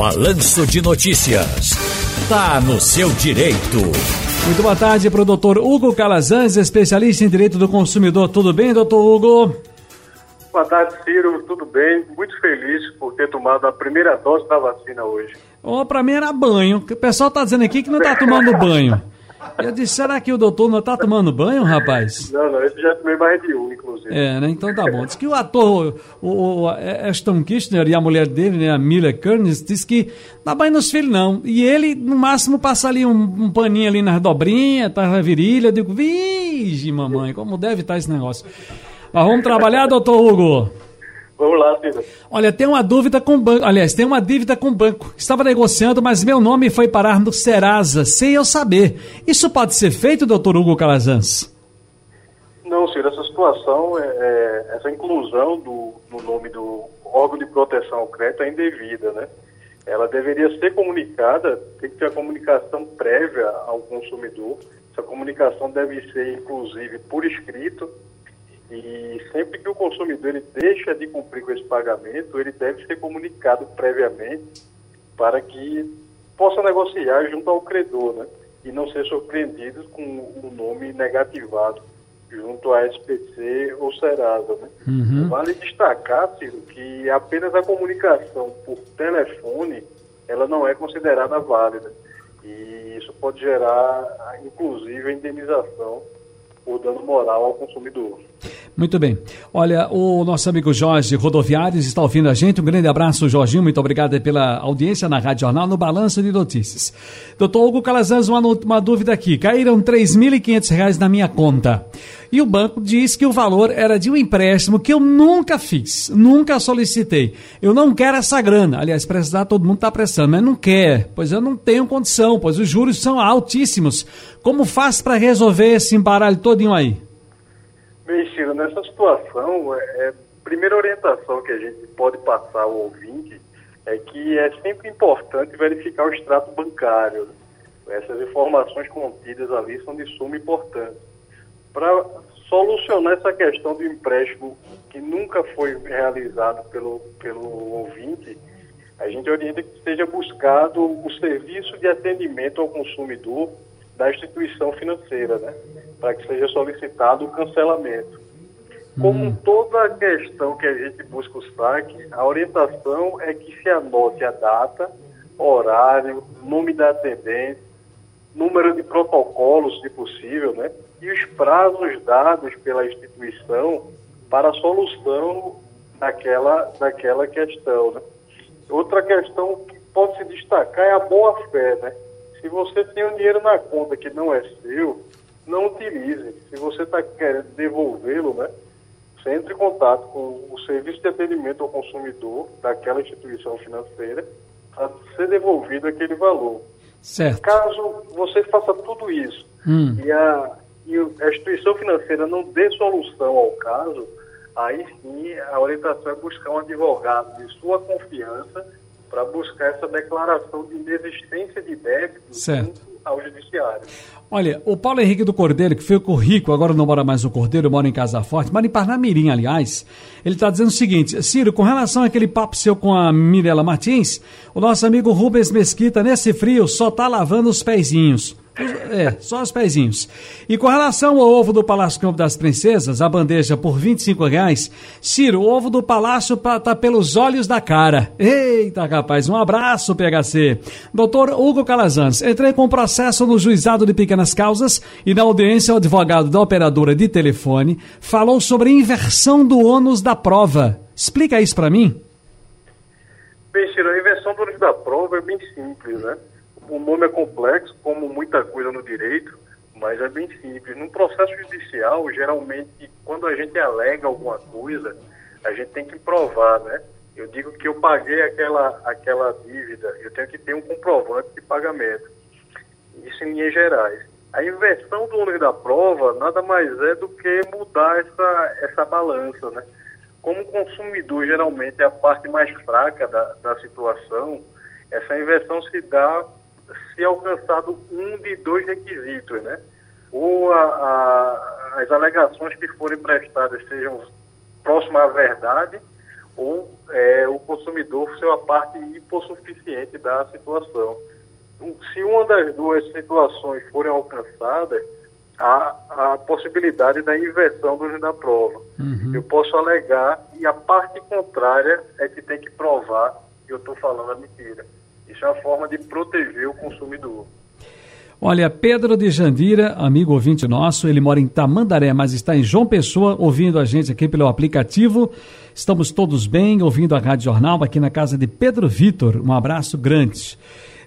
Balanço de Notícias. Tá no seu direito. Muito boa tarde para o doutor Hugo Calazans, especialista em direito do consumidor. Tudo bem, doutor Hugo? Boa tarde, Ciro. Tudo bem? Muito feliz por ter tomado a primeira dose da vacina hoje. Oh, para mim era banho. O pessoal está dizendo aqui que não está tomando banho. Eu disse, será que o doutor não está tomando banho, rapaz? Não, não, esse já tomei mais de um, inclusive. É, né? Então tá bom. Diz que o ator, o, o Ashton Kutcher e a mulher dele, né, a Mila Kunis, disse que dá banho nos filhos não. E ele, no máximo, passa ali um, um paninho ali nas dobrinhas, tá na virilha. Eu digo, vige, mamãe, como deve estar tá esse negócio. Mas vamos trabalhar, doutor Hugo? Vamos lá, Cida. Olha, tem uma dúvida com o banco. Aliás, tem uma dívida com o banco. Estava negociando, mas meu nome foi parar no Serasa, sem eu saber. Isso pode ser feito, doutor Hugo Calazans? Não, Ciro, essa situação, é, é, essa inclusão do, do nome do órgão de proteção ao crédito é indevida, né? Ela deveria ser comunicada, tem que ter a comunicação prévia ao consumidor. Essa comunicação deve ser, inclusive, por escrito, e sempre que o consumidor ele deixa de cumprir com esse pagamento, ele deve ser comunicado previamente para que possa negociar junto ao credor, né? E não ser surpreendido com o nome negativado junto à SPC ou Serasa, né? Uhum. Vale destacar, Ciro, que apenas a comunicação por telefone, ela não é considerada válida. E isso pode gerar, inclusive, a indenização por dano moral ao consumidor. Muito bem. Olha, o nosso amigo Jorge Rodoviários está ouvindo a gente. Um grande abraço, Jorginho. Muito obrigado pela audiência na Rádio Jornal, no Balanço de Notícias. Doutor Hugo Calazans, uma, uma dúvida aqui. Caíram R$ 3.500 na minha conta. E o banco diz que o valor era de um empréstimo que eu nunca fiz, nunca solicitei. Eu não quero essa grana. Aliás, precisar todo mundo está prestando, mas não quer, pois eu não tenho condição, pois os juros são altíssimos. Como faz para resolver esse embaralho todinho aí? Nessa situação, é, é, primeira orientação que a gente pode passar ao ouvinte é que é sempre importante verificar o extrato bancário. Essas informações contidas ali são de suma importância. Para solucionar essa questão do empréstimo que nunca foi realizado pelo, pelo ouvinte, a gente orienta que seja buscado o serviço de atendimento ao consumidor da instituição financeira, né? Para que seja solicitado o cancelamento. Como hum. toda questão que a gente busca o saque, a orientação é que se anote a data, horário, nome da atendente, número de protocolos, se possível, né? E os prazos dados pela instituição para a solução daquela, daquela questão, né? Outra questão que pode se destacar é a boa-fé, né? Se você tem um dinheiro na conta que não é seu, não utilize. Se você está querendo devolvê-lo, né? Você entre em contato com o serviço de atendimento ao consumidor daquela instituição financeira para ser devolvido aquele valor. Certo. Caso você faça tudo isso hum. e, a, e a instituição financeira não dê solução ao caso, aí sim a orientação é buscar um advogado de sua confiança para buscar essa declaração de inexistência de débito certo. Ao judiciário. Olha, o Paulo Henrique do Cordeiro, que o Rico, agora não mora mais no Cordeiro, mora em Casa Forte, mora em Parnamirim, aliás, ele está dizendo o seguinte, Ciro, com relação àquele papo seu com a Mirela Martins, o nosso amigo Rubens Mesquita, nesse frio, só está lavando os pezinhos. É, só os pezinhos. E com relação ao ovo do Palácio Campo das Princesas, a bandeja por 25 reais, Ciro, ovo do Palácio tá pelos olhos da cara. Eita, rapaz, um abraço, PHC. Doutor Hugo Calazans, entrei com processo no juizado de pequenas causas e na audiência o advogado da operadora de telefone falou sobre inversão do ônus da prova. Explica isso para mim. Bem, Ciro, a inversão do ônus da prova é bem simples, né? O nome é complexo, como muita coisa no direito, mas é bem simples. No processo judicial, geralmente, quando a gente alega alguma coisa, a gente tem que provar, né? Eu digo que eu paguei aquela, aquela dívida, eu tenho que ter um comprovante de pagamento. Isso em linhas gerais. A inversão do ônus da prova nada mais é do que mudar essa, essa balança, né? Como o consumidor geralmente é a parte mais fraca da, da situação, essa inversão se dá se alcançado um de dois requisitos, né? Ou a, a, as alegações que forem prestadas sejam próximas à verdade, ou é, o consumidor ser a parte hipossuficiente da situação. Se uma das duas situações forem alcançadas, há a possibilidade da inversão do da prova. Uhum. Eu posso alegar e a parte contrária é que tem que provar que eu estou falando a mentira. Isso é uma forma de proteger o consumidor. Olha, Pedro de Jandira, amigo ouvinte nosso, ele mora em Tamandaré, mas está em João Pessoa, ouvindo a gente aqui pelo aplicativo. Estamos todos bem, ouvindo a Rádio Jornal aqui na casa de Pedro Vitor. Um abraço grande.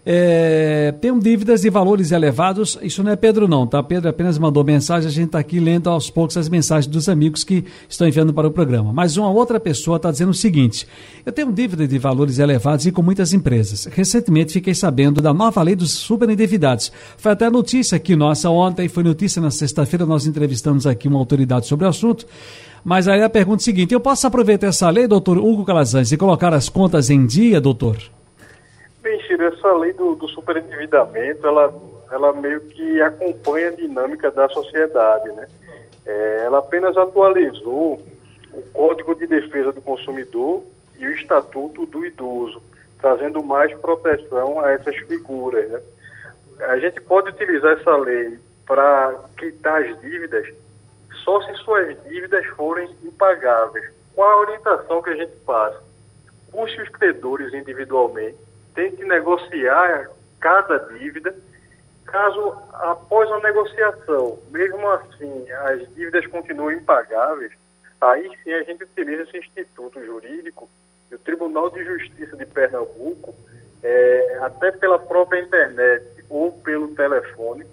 É, tem dívidas de valores elevados, isso não é Pedro não, tá? Pedro apenas mandou mensagem, a gente está aqui lendo aos poucos as mensagens dos amigos que estão enviando para o programa. Mas uma outra pessoa está dizendo o seguinte, eu tenho dívida de valores elevados e com muitas empresas. Recentemente fiquei sabendo da nova lei dos superendividados. Foi até notícia aqui nossa ontem, foi notícia na sexta-feira, nós entrevistamos aqui uma autoridade sobre o assunto. Mas aí a pergunta é a seguinte, eu posso aproveitar essa lei, doutor Hugo Calazans, e colocar as contas em dia, doutor? Bem, Ciro, essa lei do, do superendividamento, ela, ela meio que acompanha a dinâmica da sociedade, né? É, ela apenas atualizou o Código de Defesa do Consumidor e o Estatuto do Idoso, trazendo mais proteção a essas figuras, né? A gente pode utilizar essa lei para quitar as dívidas só se suas dívidas forem impagáveis. Qual a orientação que a gente passa? Busque os credores individualmente, tem que negociar cada dívida. Caso, após a negociação, mesmo assim, as dívidas continuem impagáveis, aí sim a gente utiliza esse instituto jurídico o Tribunal de Justiça de Pernambuco, é, até pela própria internet ou pelo telefone,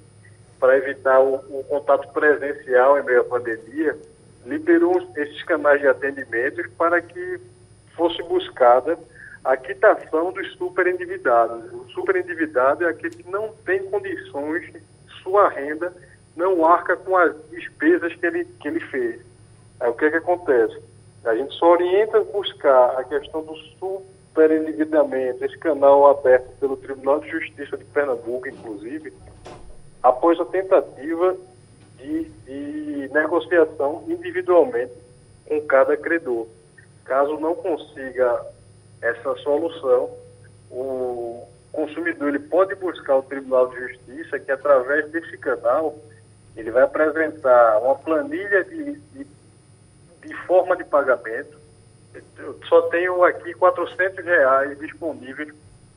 para evitar o, o, contato presencial em meio à pandemia, liberou esses canais de atendimento para que fosse buscada a quitação dos superendividados. O superendividado é aquele que não tem condições, sua renda não arca com as despesas que ele, que ele fez. Aí o que, é que acontece? A gente só orienta a buscar a questão do superendividamento, esse canal aberto pelo Tribunal de Justiça de Pernambuco, inclusive, após a tentativa de, de negociação individualmente com cada credor. Caso não consiga essa solução, o consumidor ele pode buscar o Tribunal de Justiça que através desse canal ele vai apresentar uma planilha de, de, de forma de pagamento. Eu só tenho aqui 400 reais disponíveis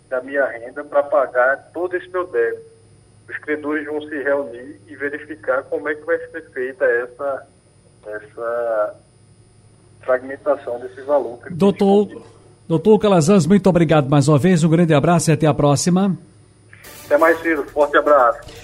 da minha renda para pagar todo esse meu débito. Os credores vão se reunir e verificar como é que vai ser feita essa, essa fragmentação desse valor. Doutor, Doutor Calazans, muito obrigado mais uma vez. Um grande abraço e até a próxima. Até mais cedo. Forte abraço.